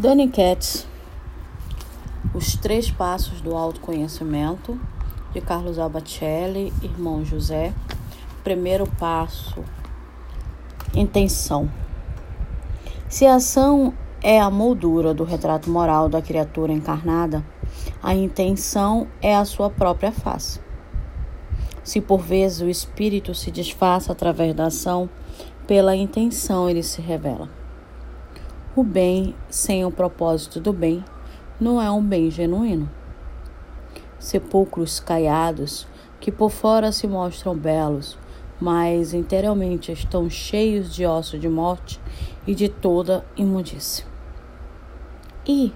Dani Katz, Os Três Passos do Autoconhecimento, de Carlos Albacelli, irmão José. Primeiro passo: intenção. Se a ação é a moldura do retrato moral da criatura encarnada, a intenção é a sua própria face. Se por vezes o espírito se disfarça através da ação, pela intenção ele se revela. O bem sem o propósito do bem não é um bem genuíno. Sepulcros caiados, que por fora se mostram belos, mas interiormente estão cheios de osso de morte e de toda imundície. E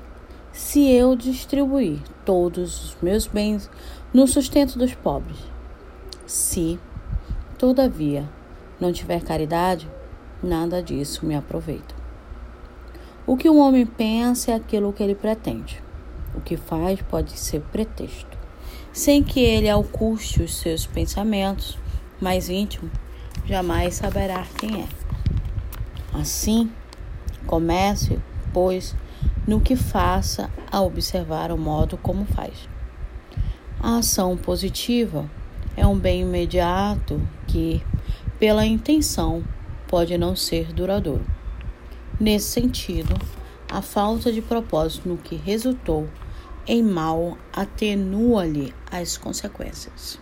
se eu distribuir todos os meus bens no sustento dos pobres, se, todavia, não tiver caridade, nada disso me aproveita. O que um homem pensa é aquilo que ele pretende. O que faz pode ser pretexto. Sem que ele oculte os seus pensamentos mais íntimos, jamais saberá quem é. Assim, comece, pois, no que faça a observar o modo como faz. A ação positiva é um bem imediato que, pela intenção, pode não ser duradouro. Nesse sentido, a falta de propósito no que resultou em mal atenua-lhe as consequências.